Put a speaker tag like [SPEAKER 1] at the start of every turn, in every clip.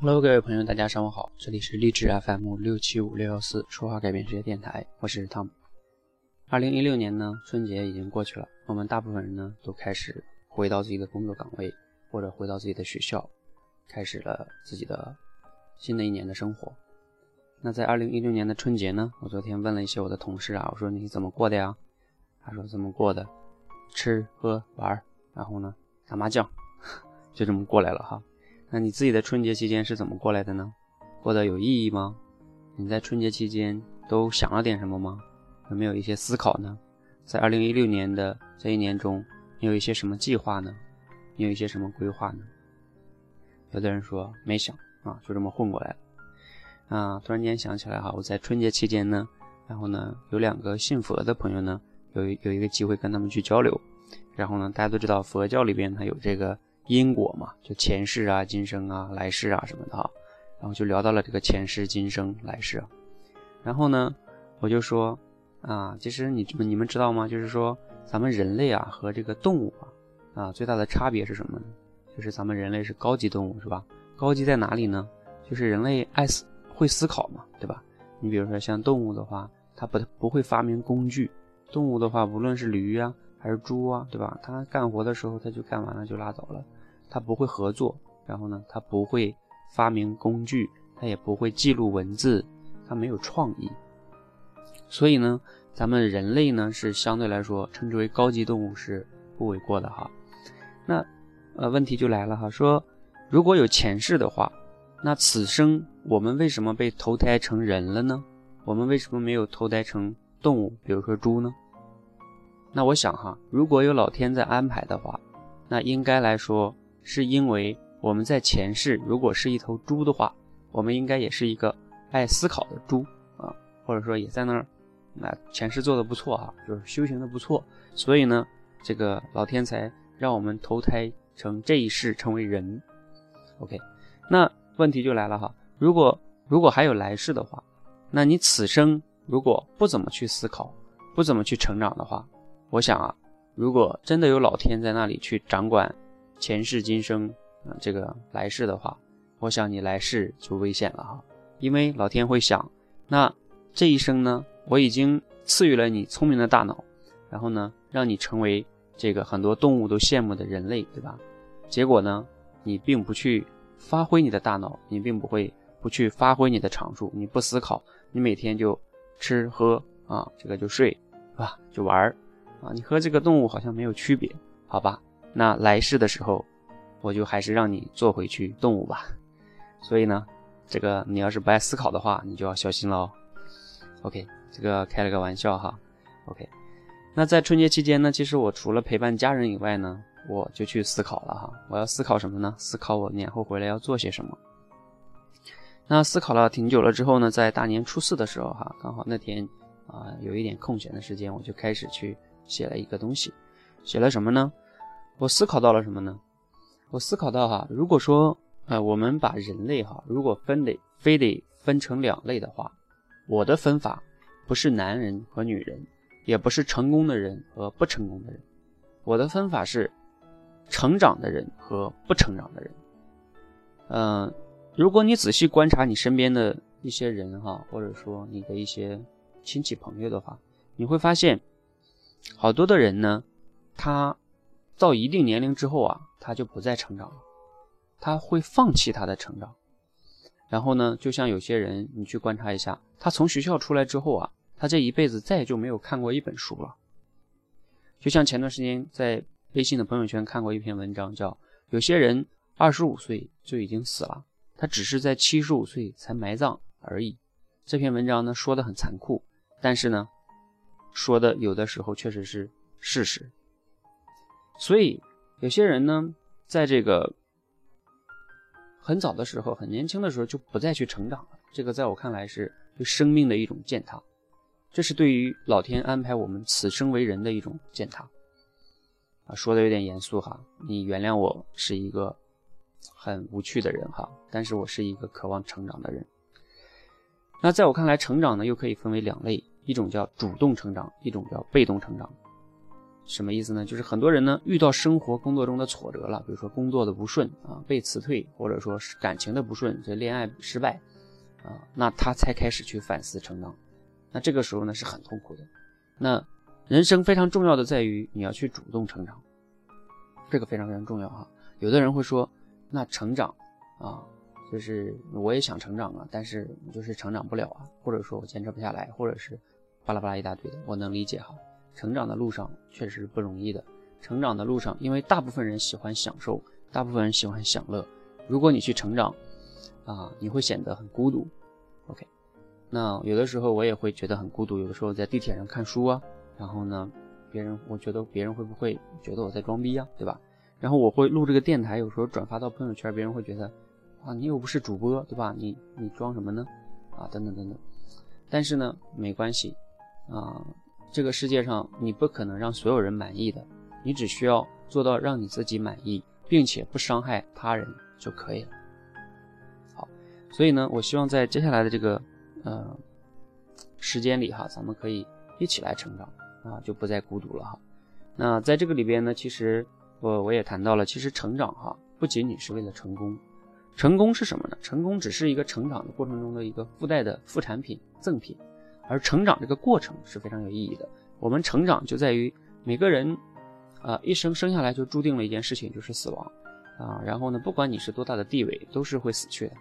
[SPEAKER 1] Hello，各位朋友，大家上午好，这里是励志 FM 六七五六幺四说话改变世界电台，我是 Tom。二零一六年呢，春节已经过去了，我们大部分人呢都开始回到自己的工作岗位，或者回到自己的学校，开始了自己的新的一年的生活。那在二零一六年的春节呢，我昨天问了一些我的同事啊，我说你怎么过的呀？他说怎么过的？吃喝玩，然后呢打麻将，就这么过来了哈。那你自己的春节期间是怎么过来的呢？过得有意义吗？你在春节期间都想了点什么吗？有没有一些思考呢？在二零一六年的这一年中，你有一些什么计划呢？你有一些什么规划呢？有的人说没想啊，就这么混过来了。啊，突然间想起来哈，我在春节期间呢，然后呢，有两个信佛的朋友呢，有有一个机会跟他们去交流，然后呢，大家都知道佛教里边它有这个。因果嘛，就前世啊、今生啊、来世啊什么的哈，然后就聊到了这个前世、今生、来世。然后呢，我就说啊，其实你你们知道吗？就是说咱们人类啊和这个动物啊啊最大的差别是什么呢？就是咱们人类是高级动物是吧？高级在哪里呢？就是人类爱思会思考嘛，对吧？你比如说像动物的话，它不不会发明工具。动物的话，无论是驴啊还是猪啊，对吧？它干活的时候它就干完了就拉倒了。他不会合作，然后呢，他不会发明工具，他也不会记录文字，他没有创意。所以呢，咱们人类呢是相对来说称之为高级动物是不为过的哈。那呃问题就来了哈，说如果有前世的话，那此生我们为什么被投胎成人了呢？我们为什么没有投胎成动物，比如说猪呢？那我想哈，如果有老天在安排的话，那应该来说。是因为我们在前世如果是一头猪的话，我们应该也是一个爱思考的猪啊，或者说也在那儿，那前世做的不错哈，就是修行的不错，所以呢，这个老天才让我们投胎成这一世成为人。OK，那问题就来了哈，如果如果还有来世的话，那你此生如果不怎么去思考，不怎么去成长的话，我想啊，如果真的有老天在那里去掌管。前世今生啊，这个来世的话，我想你来世就危险了哈，因为老天会想，那这一生呢，我已经赐予了你聪明的大脑，然后呢，让你成为这个很多动物都羡慕的人类，对吧？结果呢，你并不去发挥你的大脑，你并不会不去发挥你的长处，你不思考，你每天就吃喝啊，这个就睡，是吧？就玩儿啊，你和这个动物好像没有区别，好吧？那来世的时候，我就还是让你做回去动物吧。所以呢，这个你要是不爱思考的话，你就要小心了哦。OK，这个开了个玩笑哈。OK，那在春节期间呢，其实我除了陪伴家人以外呢，我就去思考了哈。我要思考什么呢？思考我年后回来要做些什么。那思考了挺久了之后呢，在大年初四的时候哈，刚好那天啊有一点空闲的时间，我就开始去写了一个东西。写了什么呢？我思考到了什么呢？我思考到哈，如果说，呃，我们把人类哈，如果分得非得分成两类的话，我的分法不是男人和女人，也不是成功的人和不成功的人，我的分法是成长的人和不成长的人。嗯，如果你仔细观察你身边的一些人哈，或者说你的一些亲戚朋友的话，你会发现，好多的人呢，他。到一定年龄之后啊，他就不再成长了，他会放弃他的成长。然后呢，就像有些人，你去观察一下，他从学校出来之后啊，他这一辈子再也就没有看过一本书了。就像前段时间在微信的朋友圈看过一篇文章，叫“有些人二十五岁就已经死了，他只是在七十五岁才埋葬而已”。这篇文章呢说的很残酷，但是呢，说的有的时候确实是事实。所以，有些人呢，在这个很早的时候、很年轻的时候就不再去成长了。这个在我看来是对生命的一种践踏，这是对于老天安排我们此生为人的一种践踏。啊，说的有点严肃哈，你原谅我是一个很无趣的人哈，但是我是一个渴望成长的人。那在我看来，成长呢又可以分为两类，一种叫主动成长，一种叫被动成长。什么意思呢？就是很多人呢遇到生活工作中的挫折了，比如说工作的不顺啊，被辞退，或者说是感情的不顺，这恋爱失败啊，那他才开始去反思成长。那这个时候呢是很痛苦的。那人生非常重要的在于你要去主动成长，这个非常非常重要哈。有的人会说，那成长啊，就是我也想成长啊，但是就是成长不了啊，或者说我坚持不下来，或者是巴拉巴拉一大堆的，我能理解哈。成长的路上确实不容易的。成长的路上，因为大部分人喜欢享受，大部分人喜欢享乐。如果你去成长，啊，你会显得很孤独。OK，那有的时候我也会觉得很孤独。有的时候在地铁上看书啊，然后呢，别人我觉得别人会不会觉得我在装逼呀，对吧？然后我会录这个电台，有时候转发到朋友圈，别人会觉得，啊，你又不是主播，对吧？你你装什么呢？啊，等等等等。但是呢，没关系，啊。这个世界上，你不可能让所有人满意的，你只需要做到让你自己满意，并且不伤害他人就可以了。好，所以呢，我希望在接下来的这个呃时间里哈，咱们可以一起来成长啊，就不再孤独了哈。那在这个里边呢，其实我我也谈到了，其实成长哈，不仅仅是为了成功，成功是什么呢？成功只是一个成长的过程中的一个附带的副产品、赠品。而成长这个过程是非常有意义的。我们成长就在于每个人，啊，一生生下来就注定了一件事情，就是死亡，啊，然后呢，不管你是多大的地位，都是会死去的。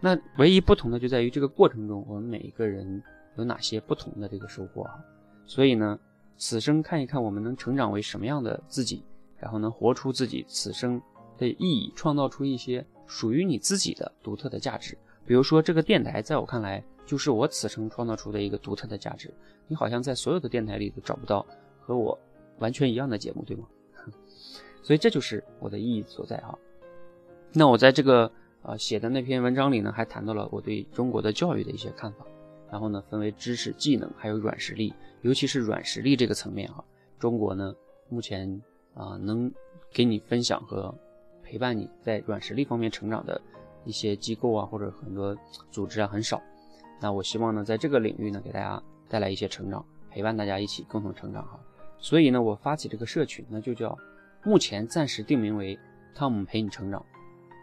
[SPEAKER 1] 那唯一不同的就在于这个过程中，我们每一个人有哪些不同的这个收获啊。所以呢，此生看一看我们能成长为什么样的自己，然后能活出自己此生的意义，创造出一些属于你自己的独特的价值。比如说这个电台，在我看来。就是我此生创造出的一个独特的价值，你好像在所有的电台里都找不到和我完全一样的节目，对吗？所以这就是我的意义所在哈。那我在这个呃写的那篇文章里呢，还谈到了我对中国的教育的一些看法，然后呢分为知识、技能还有软实力，尤其是软实力这个层面哈，中国呢目前啊能给你分享和陪伴你在软实力方面成长的一些机构啊或者很多组织啊很少。那我希望呢，在这个领域呢，给大家带来一些成长，陪伴大家一起共同成长哈。所以呢，我发起这个社群呢，就叫目前暂时定名为“汤姆陪你成长”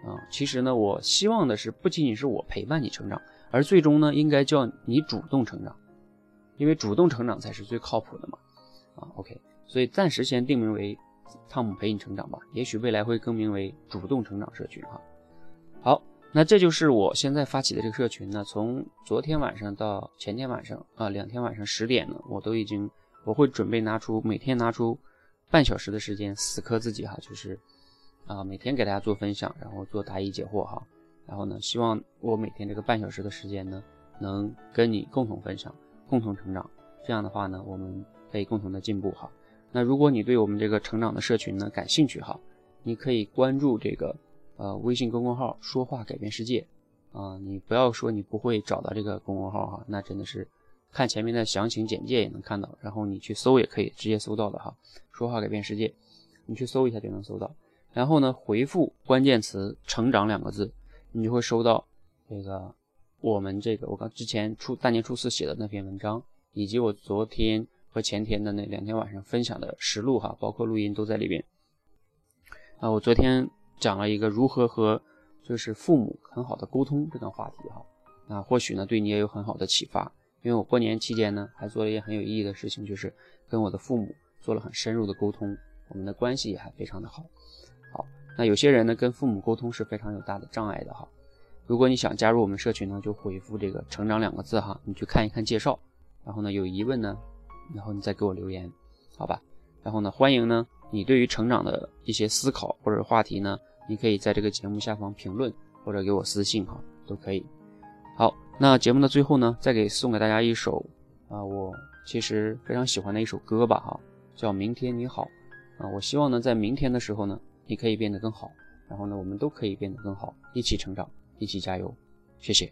[SPEAKER 1] 啊。其实呢，我希望的是不仅仅是我陪伴你成长，而最终呢，应该叫你主动成长，因为主动成长才是最靠谱的嘛。啊，OK，所以暂时先定名为“汤姆陪你成长”吧，也许未来会更名为“主动成长社群”哈。好。那这就是我现在发起的这个社群呢，从昨天晚上到前天晚上啊，两天晚上十点呢，我都已经，我会准备拿出每天拿出半小时的时间死磕自己哈，就是啊每天给大家做分享，然后做答疑解惑哈，然后呢，希望我每天这个半小时的时间呢，能跟你共同分享，共同成长，这样的话呢，我们可以共同的进步哈。那如果你对我们这个成长的社群呢感兴趣哈，你可以关注这个。呃，微信公众号说话改变世界，啊，你不要说你不会找到这个公众号哈，那真的是看前面的详情简介也能看到，然后你去搜也可以直接搜到的哈。说话改变世界，你去搜一下就能搜到。然后呢，回复关键词“成长”两个字，你就会收到这个我们这个我刚之前初大年初四写的那篇文章，以及我昨天和前天的那两天晚上分享的实录哈，包括录音都在里边。啊，我昨天。讲了一个如何和就是父母很好的沟通这段话题哈，那或许呢对你也有很好的启发。因为我过年期间呢还做了一件很有意义的事情，就是跟我的父母做了很深入的沟通，我们的关系也还非常的好。好，那有些人呢跟父母沟通是非常有大的障碍的哈。如果你想加入我们社群呢，就回复这个“成长”两个字哈，你去看一看介绍，然后呢有疑问呢，然后你再给我留言，好吧？然后呢欢迎呢你对于成长的一些思考或者话题呢。你可以在这个节目下方评论，或者给我私信哈，都可以。好，那节目的最后呢，再给送给大家一首啊，我其实非常喜欢的一首歌吧哈，叫《明天你好》啊。我希望呢，在明天的时候呢，你可以变得更好，然后呢，我们都可以变得更好，一起成长，一起加油，谢谢。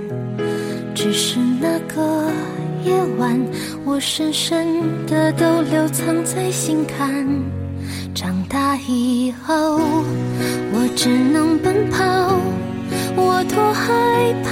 [SPEAKER 2] 只是那个夜晚，我深深的都留藏在心坎。长大以后，我只能奔跑，我多害怕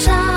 [SPEAKER 2] 在